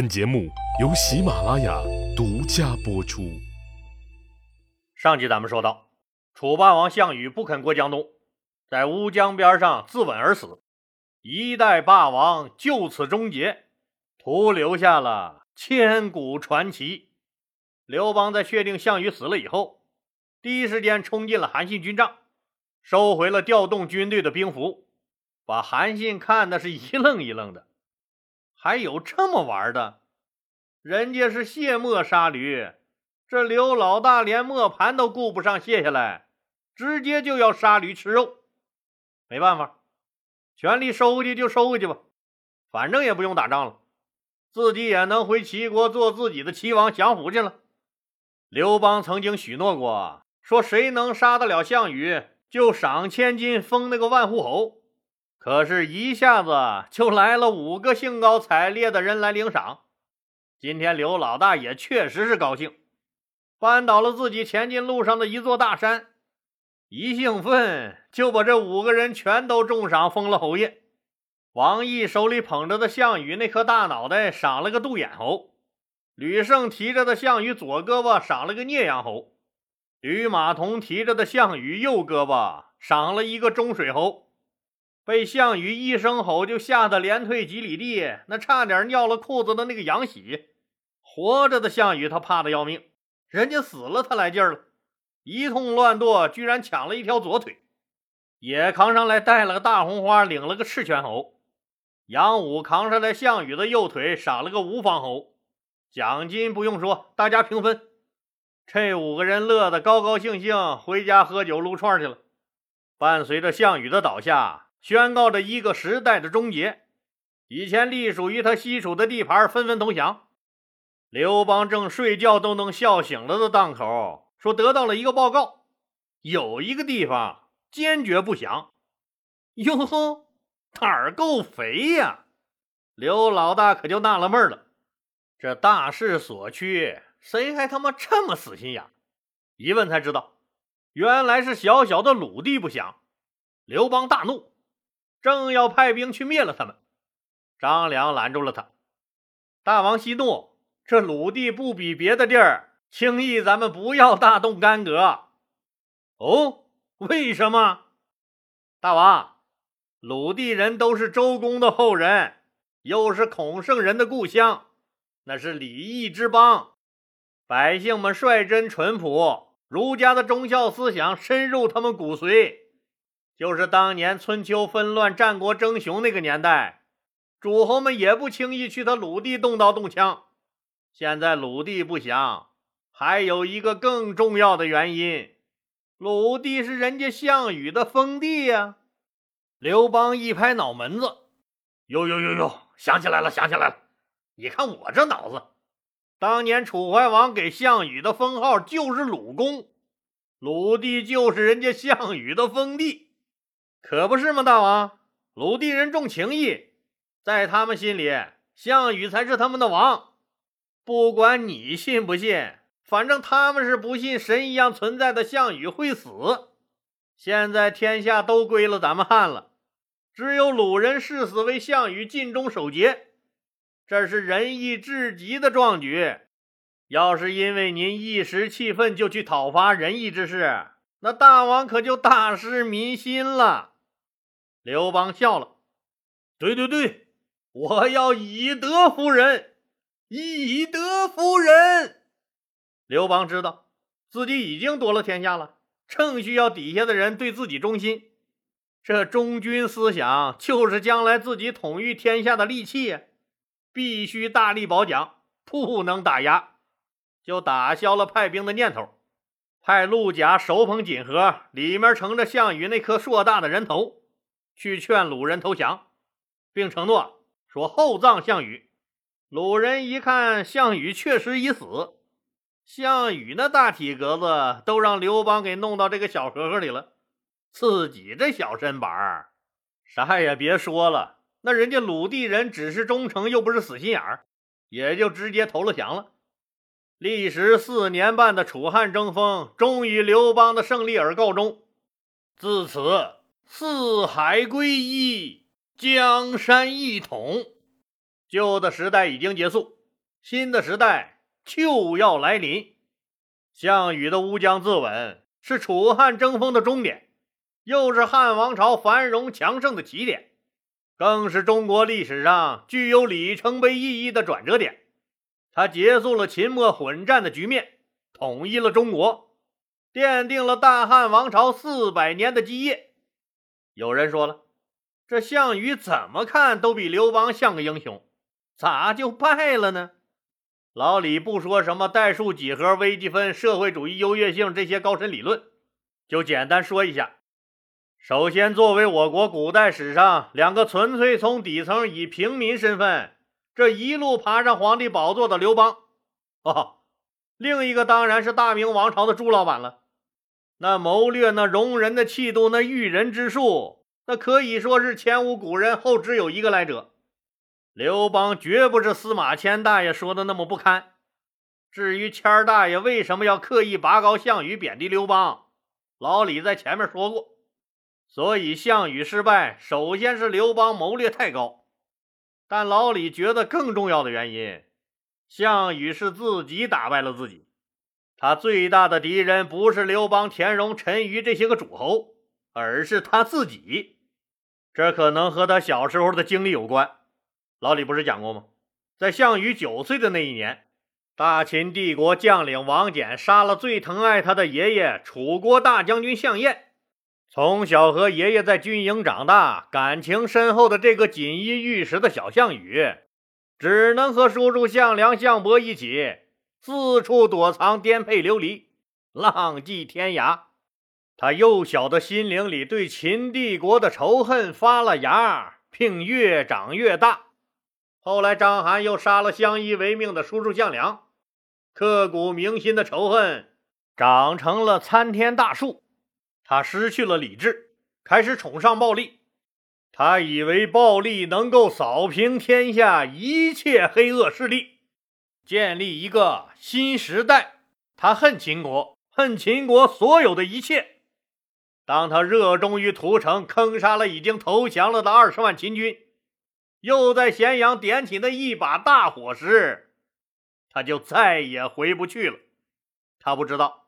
本节目由喜马拉雅独家播出。上集咱们说到，楚霸王项羽不肯过江东，在乌江边上自刎而死，一代霸王就此终结，徒留下了千古传奇。刘邦在确定项羽死了以后，第一时间冲进了韩信军帐，收回了调动军队的兵符，把韩信看的是一愣一愣的。还有这么玩的？人家是卸磨杀驴，这刘老大连磨盘都顾不上卸下来，直接就要杀驴吃肉。没办法，权力收回去就收回去吧，反正也不用打仗了，自己也能回齐国做自己的齐王享福去了。刘邦曾经许诺过，说谁能杀得了项羽，就赏千金封那个万户侯。可是，一下子就来了五个兴高采烈的人来领赏。今天刘老大也确实是高兴，扳倒了自己前进路上的一座大山，一兴奋就把这五个人全都重赏封了侯爷。王毅手里捧着的项羽那颗大脑袋，赏了个杜眼侯；吕胜提着的项羽左胳膊，赏了个聂阳侯；吕马童提着的项羽右胳膊，赏了一个中水侯。被项羽一声吼就吓得连退几里地，那差点尿了裤子的那个杨喜，活着的项羽他怕的要命，人家死了他来劲儿了，一通乱剁，居然抢了一条左腿，也扛上来带了个大红花，领了个赤泉侯。杨武扛上来项羽的右腿，赏了个无方侯，奖金不用说，大家平分。这五个人乐得高高兴兴，回家喝酒撸串去了。伴随着项羽的倒下。宣告着一个时代的终结，以前隶属于他西楚的地盘纷纷投降。刘邦正睡觉都能笑醒了的档口，说得到了一个报告，有一个地方坚决不降。哟呵，胆儿够肥呀！刘老大可就纳了闷了，这大势所趋，谁还他妈这么死心眼？一问才知道，原来是小小的鲁地不降。刘邦大怒。正要派兵去灭了他们，张良拦住了他。大王息怒，这鲁地不比别的地儿轻易，咱们不要大动干戈。哦，为什么？大王，鲁地人都是周公的后人，又是孔圣人的故乡，那是礼义之邦，百姓们率真淳朴，儒家的忠孝思想深入他们骨髓。就是当年春秋纷乱、战国争雄那个年代，诸侯们也不轻易去他鲁地动刀动枪。现在鲁地不降，还有一个更重要的原因：鲁地是人家项羽的封地呀。刘邦一拍脑门子：“呦呦呦呦，想起来了，想起来了！你看我这脑子，当年楚怀王给项羽的封号就是鲁公，鲁地就是人家项羽的封地。”可不是吗，大王？鲁地人重情义，在他们心里，项羽才是他们的王。不管你信不信，反正他们是不信神一样存在的项羽会死。现在天下都归了咱们汉了，只有鲁人誓死为项羽尽忠守节，这是仁义至极的壮举。要是因为您一时气愤就去讨伐仁义之事，那大王可就大失民心了。刘邦笑了，对对对，我要以德服人，以德服人。刘邦知道自己已经夺了天下了，正需要底下的人对自己忠心。这忠君思想就是将来自己统御天下的利器，必须大力褒奖，不能打压。就打消了派兵的念头，派陆贾手捧锦盒，里面盛着项羽那颗硕大的人头。去劝鲁人投降，并承诺说厚葬项羽。鲁人一看项羽确实已死，项羽那大体格子都让刘邦给弄到这个小盒盒里了，自己这小身板儿，啥也别说了。那人家鲁地人只是忠诚，又不是死心眼儿，也就直接投了降了。历时四年半的楚汉争锋，终于刘邦的胜利而告终。自此。四海归一，江山一统，旧的时代已经结束，新的时代就要来临。项羽的乌江自刎是楚汉争锋的终点，又是汉王朝繁荣强盛的起点，更是中国历史上具有里程碑意义的转折点。他结束了秦末混战的局面，统一了中国，奠定了大汉王朝四百年的基业。有人说了，这项羽怎么看都比刘邦像个英雄，咋就败了呢？老李不说什么代数几何、微积分、社会主义优越性这些高深理论，就简单说一下。首先，作为我国古代史上两个纯粹从底层以平民身份这一路爬上皇帝宝座的刘邦，哦，另一个当然是大明王朝的朱老板了。那谋略、那容人的气度、那驭人之术，那可以说是前无古人，后只有一个来者。刘邦绝不是司马迁大爷说的那么不堪。至于谦儿大爷为什么要刻意拔高项羽、贬低刘邦，老李在前面说过。所以项羽失败，首先是刘邦谋略太高。但老李觉得更重要的原因，项羽是自己打败了自己。他最大的敌人不是刘邦、田荣、陈余这些个诸侯，而是他自己。这可能和他小时候的经历有关。老李不是讲过吗？在项羽九岁的那一年，大秦帝国将领王翦杀了最疼爱他的爷爷楚国大将军项燕。从小和爷爷在军营长大、感情深厚的这个锦衣玉食的小项羽，只能和叔叔项梁、项伯一起四处躲藏、颠沛流离、浪迹天涯。他幼小的心灵里对秦帝国的仇恨发了芽，并越长越大。后来，章邯又杀了相依为命的叔叔项梁，刻骨铭心的仇恨长成了参天大树。他失去了理智，开始崇尚暴力。他以为暴力能够扫平天下一切黑恶势力，建立一个新时代。他恨秦国，恨秦国所有的一切。当他热衷于屠城，坑杀了已经投降了的二十万秦军。又在咸阳点起那一把大火时，他就再也回不去了。他不知道，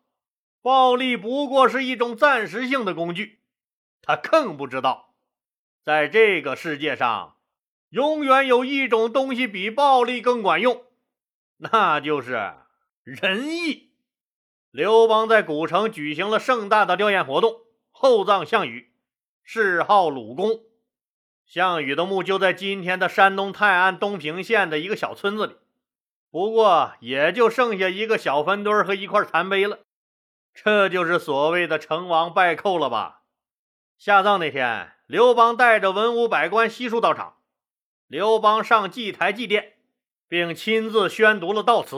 暴力不过是一种暂时性的工具。他更不知道，在这个世界上，永远有一种东西比暴力更管用，那就是仁义。刘邦在古城举行了盛大的吊唁活动，厚葬项羽，谥号鲁公。项羽的墓就在今天的山东泰安东平县的一个小村子里，不过也就剩下一个小坟堆和一块残碑了。这就是所谓的成王败寇了吧？下葬那天，刘邦带着文武百官悉数到场。刘邦上祭台祭奠，并亲自宣读了悼词。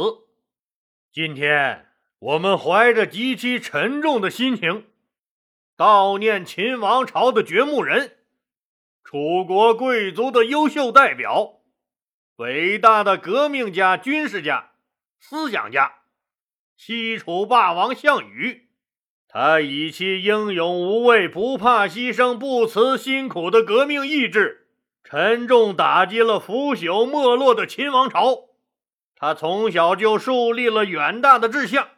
今天我们怀着极其沉重的心情，悼念秦王朝的掘墓人。楚国贵族的优秀代表，伟大的革命家、军事家、思想家，西楚霸王项羽。他以其英勇无畏、不怕牺牲、不辞辛苦的革命意志，沉重打击了腐朽没落的秦王朝。他从小就树立了远大的志向，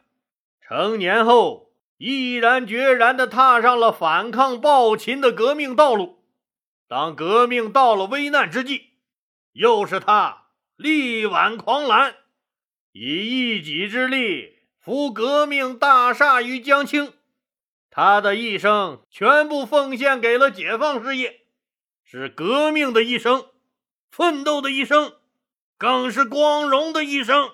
成年后毅然决然地踏上了反抗暴秦的革命道路。当革命到了危难之际，又是他力挽狂澜，以一己之力扶革命大厦于将倾。他的一生全部奉献给了解放事业，是革命的一生，奋斗的一生，更是光荣的一生。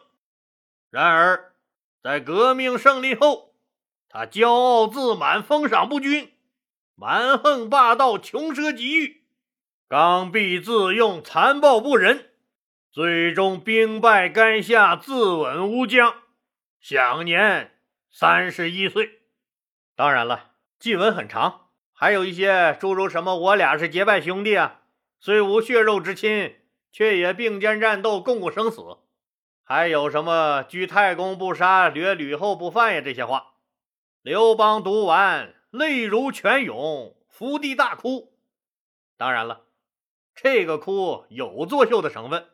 然而，在革命胜利后，他骄傲自满，封赏不均，蛮横霸道，穷奢极欲。刚愎自用，残暴不仁，最终兵败垓下，自刎乌江，享年三十一岁。当然了，祭文很长，还有一些诸如什么“我俩是结拜兄弟啊，虽无血肉之亲，却也并肩战斗，共过生死”，还有什么“居太公不杀，掠吕后不犯”呀这些话。刘邦读完，泪如泉涌，伏地大哭。当然了。这个哭有作秀的成分，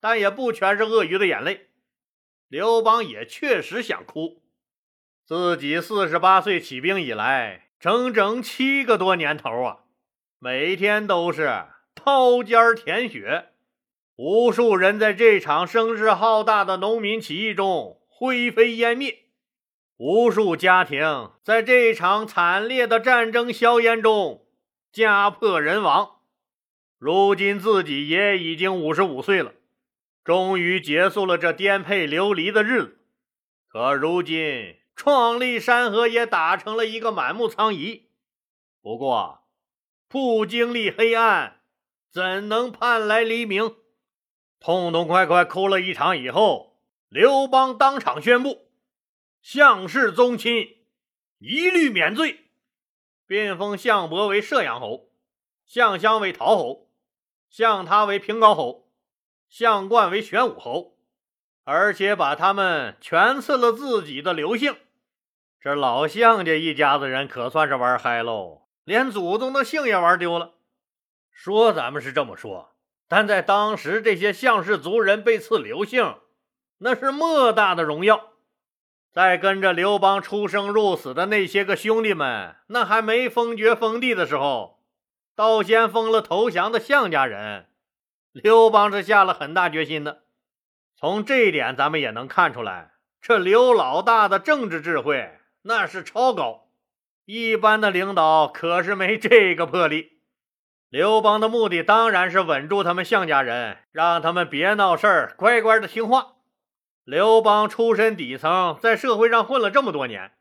但也不全是鳄鱼的眼泪。刘邦也确实想哭，自己四十八岁起兵以来，整整七个多年头啊，每天都是刀尖舔血，无数人在这场声势浩大的农民起义中灰飞烟灭，无数家庭在这场惨烈的战争硝烟中家破人亡。如今自己也已经五十五岁了。终于结束了这颠沛流离的日子，可如今创立山河也打成了一个满目疮痍。不过，不经历黑暗，怎能盼来黎明？痛痛快快哭了一场以后，刘邦当场宣布：项氏宗亲一律免罪，并封项伯为射阳侯，项襄为陶侯，项他为平高侯。项冠为玄武侯，而且把他们全赐了自己的刘姓。这老项家一家子人可算是玩嗨喽，连祖宗的姓也玩丢了。说咱们是这么说，但在当时，这些项氏族人被赐刘姓，那是莫大的荣耀。在跟着刘邦出生入死的那些个兄弟们，那还没封爵封地的时候，倒先封了投降的项家人。刘邦是下了很大决心的，从这一点咱们也能看出来，这刘老大的政治智慧那是超高，一般的领导可是没这个魄力。刘邦的目的当然是稳住他们项家人，让他们别闹事儿，乖乖的听话。刘邦出身底层，在社会上混了这么多年，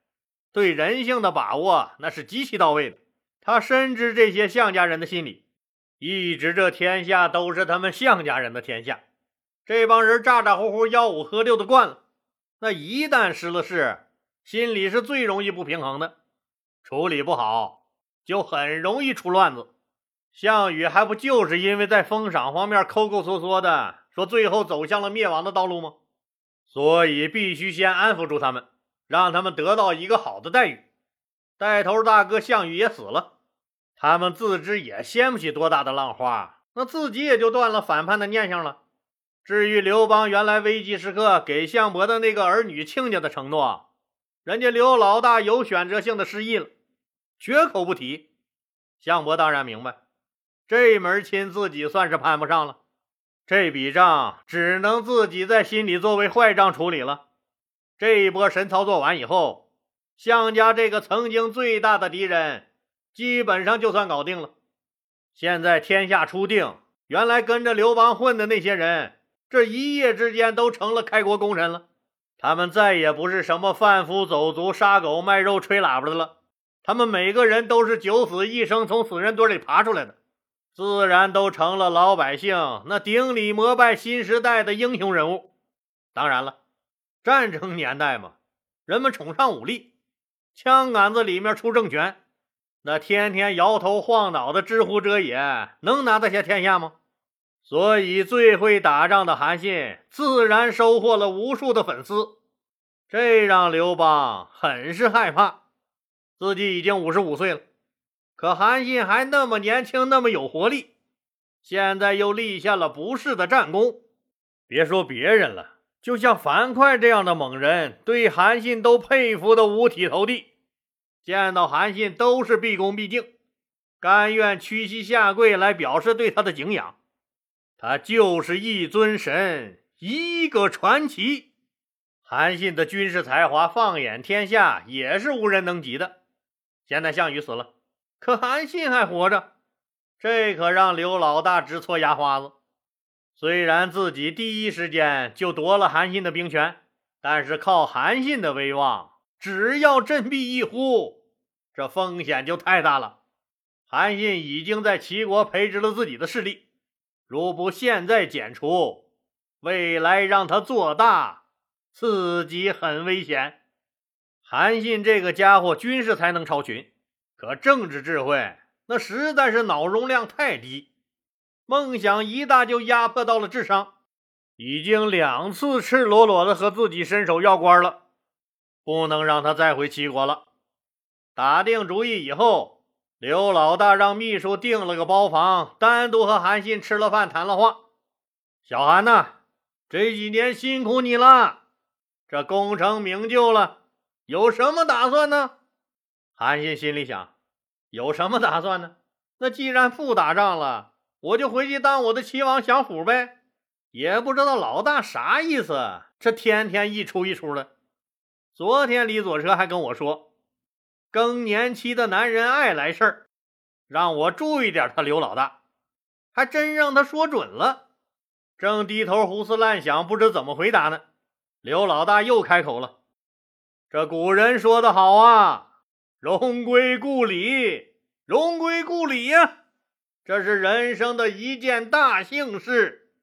对人性的把握那是极其到位的，他深知这些项家人的心理。一直这天下都是他们项家人的天下，这帮人咋咋呼呼吆五喝六的惯了，那一旦失了势，心里是最容易不平衡的，处理不好就很容易出乱子。项羽还不就是因为在封赏方面抠抠缩缩的，说最后走向了灭亡的道路吗？所以必须先安抚住他们，让他们得到一个好的待遇。带头大哥项羽也死了。他们自知也掀不起多大的浪花，那自己也就断了反叛的念想了。至于刘邦原来危急时刻给项伯的那个儿女亲家的承诺，人家刘老大有选择性的失忆了，绝口不提。项伯当然明白，这门亲自己算是攀不上了，这笔账只能自己在心里作为坏账处理了。这一波神操作完以后，项家这个曾经最大的敌人。基本上就算搞定了。现在天下初定，原来跟着刘邦混的那些人，这一夜之间都成了开国功臣了。他们再也不是什么贩夫走卒、杀狗卖肉、吹喇叭的了。他们每个人都是九死一生从死人堆里爬出来的，自然都成了老百姓那顶礼膜拜新时代的英雄人物。当然了，战争年代嘛，人们崇尚武力，枪杆子里面出政权。那天天摇头晃脑的知乎者也，能拿得下天下吗？所以最会打仗的韩信，自然收获了无数的粉丝，这让刘邦很是害怕。自己已经五十五岁了，可韩信还那么年轻，那么有活力，现在又立下了不世的战功。别说别人了，就像樊哙这样的猛人，对韩信都佩服的五体投地。见到韩信都是毕恭毕敬，甘愿屈膝下跪来表示对他的敬仰。他就是一尊神，一个传奇。韩信的军事才华，放眼天下也是无人能及的。现在项羽死了，可韩信还活着，这可让刘老大直搓牙花子。虽然自己第一时间就夺了韩信的兵权，但是靠韩信的威望。只要振臂一呼，这风险就太大了。韩信已经在齐国培植了自己的势力，如不现在剪除，未来让他做大，自己很危险。韩信这个家伙军事才能超群，可政治智慧那实在是脑容量太低，梦想一大就压迫到了智商，已经两次赤裸裸的和自己伸手要官了。不能让他再回齐国了。打定主意以后，刘老大让秘书订了个包房，单独和韩信吃了饭，谈了话。小韩呐，这几年辛苦你了，这功成名就了，有什么打算呢？韩信心里想，有什么打算呢？那既然不打仗了，我就回去当我的齐王享福呗。也不知道老大啥意思，这天天一出一出的。昨天李左车还跟我说，更年期的男人爱来事儿，让我注意点他刘老大，还真让他说准了。正低头胡思乱想，不知怎么回答呢，刘老大又开口了：“这古人说的好啊，荣归故里，荣归故里呀，这是人生的一件大幸事。”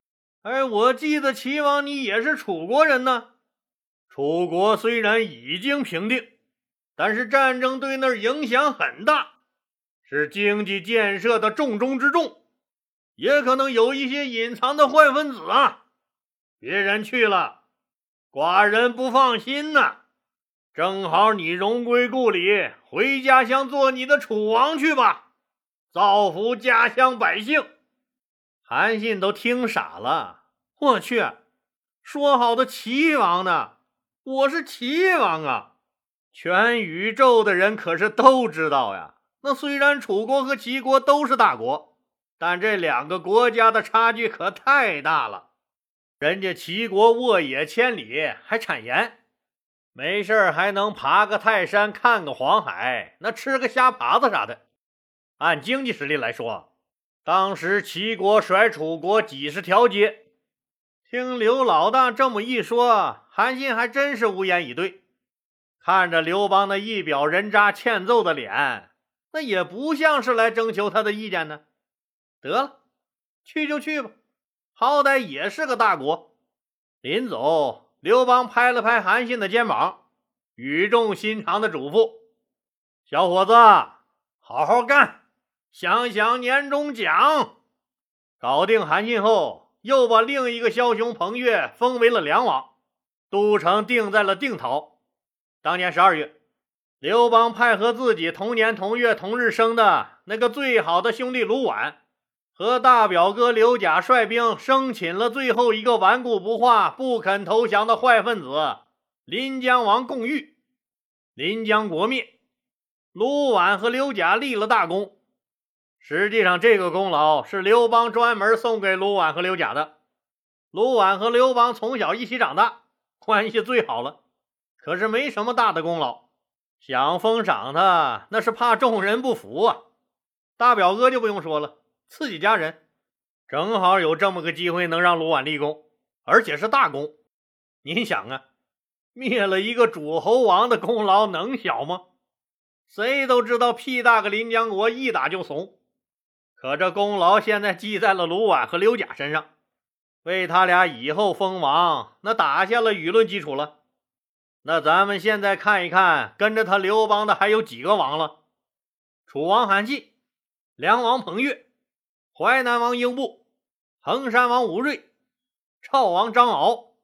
哎，我记得齐王你也是楚国人呢。楚国虽然已经平定，但是战争对那儿影响很大，是经济建设的重中之重，也可能有一些隐藏的坏分子啊。别人去了，寡人不放心呐。正好你荣归故里，回家乡做你的楚王去吧，造福家乡百姓。韩信都听傻了，我去，说好的齐王呢？我是齐王啊！全宇宙的人可是都知道呀。那虽然楚国和齐国都是大国，但这两个国家的差距可太大了。人家齐国沃野千里，还产盐，没事还能爬个泰山，看个黄海，那吃个虾爬子啥的。按经济实力来说。当时齐国甩楚国几十条街，听刘老大这么一说，韩信还真是无言以对。看着刘邦那一表人渣欠揍的脸，那也不像是来征求他的意见呢。得了，去就去吧，好歹也是个大国。临走，刘邦拍了拍韩信的肩膀，语重心长的嘱咐：“小伙子，好好干。”想想年终奖，搞定韩信后，又把另一个枭雄彭越封为了梁王，都城定在了定陶。当年十二月，刘邦派和自己同年同月同日生的那个最好的兄弟卢绾，和大表哥刘贾率兵生擒了最后一个顽固不化、不肯投降的坏分子临江王共玉，临江国灭，卢绾和刘贾立了大功。实际上，这个功劳是刘邦专门送给卢绾和刘贾的。卢绾和刘邦从小一起长大，关系最好了。可是没什么大的功劳，想封赏他，那是怕众人不服啊。大表哥就不用说了，自己家人，正好有这么个机会能让卢绾立功，而且是大功。您想啊，灭了一个诸侯王的功劳能小吗？谁都知道，屁大个临江国一打就怂。可这功劳现在记在了卢绾和刘贾身上，为他俩以后封王那打下了舆论基础了。那咱们现在看一看，跟着他刘邦的还有几个王了？楚王韩信，梁王彭越，淮南王英布，衡山王吴瑞，赵王张敖，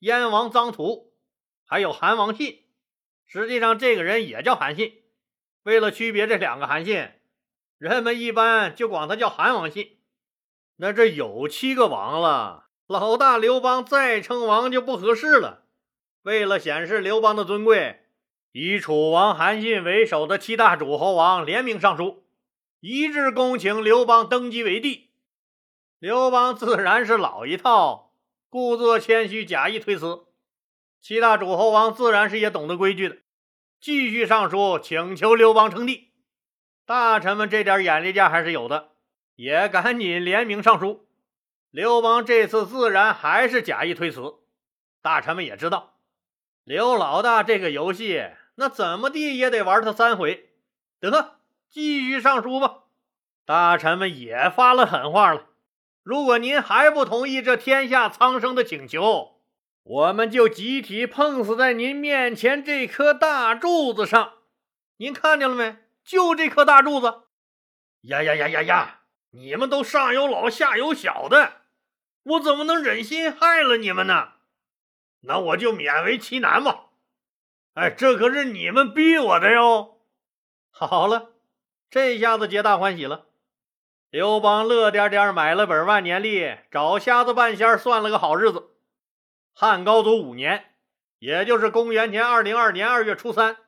燕王臧荼，还有韩王信。实际上，这个人也叫韩信。为了区别这两个韩信。人们一般就管他叫韩王信，那这有七个王了，老大刘邦再称王就不合适了。为了显示刘邦的尊贵，以楚王韩信为首的七大诸侯王联名上书，一致恭请刘邦登基为帝。刘邦自然是老一套，故作谦虚，假意推辞。七大诸侯王自然是也懂得规矩的，继续上书请求刘邦称帝。大臣们这点眼力见还是有的，也赶紧联名上书。刘邦这次自然还是假意推辞。大臣们也知道，刘老大这个游戏，那怎么地也得玩他三回。得，继续上书吧。大臣们也发了狠话了：如果您还不同意这天下苍生的请求，我们就集体碰死在您面前这颗大柱子上。您看见了没？就这颗大柱子，呀呀呀呀呀！你们都上有老下有小的，我怎么能忍心害了你们呢？那我就勉为其难吧。哎，这可是你们逼我的哟。好了，这下子皆大欢喜了。刘邦乐颠颠买了本万年历，找瞎子半仙算了个好日子，汉高祖五年，也就是公元前二零二年二月初三，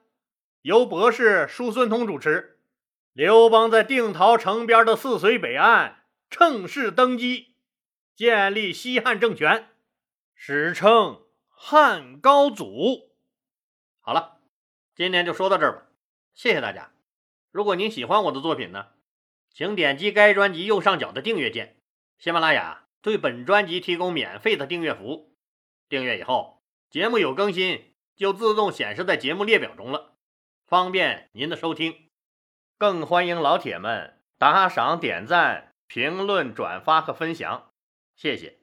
由博士叔孙通主持，刘邦在定陶城边的泗水北岸乘势登基，建立西汉政权，史称汉高祖。好了，今天就说到这儿吧，谢谢大家。如果您喜欢我的作品呢，请点击该专辑右上角的订阅键。喜马拉雅对本专辑提供免费的订阅服务，订阅以后，节目有更新就自动显示在节目列表中了，方便您的收听。更欢迎老铁们打赏、点赞、评论、转发和分享，谢谢。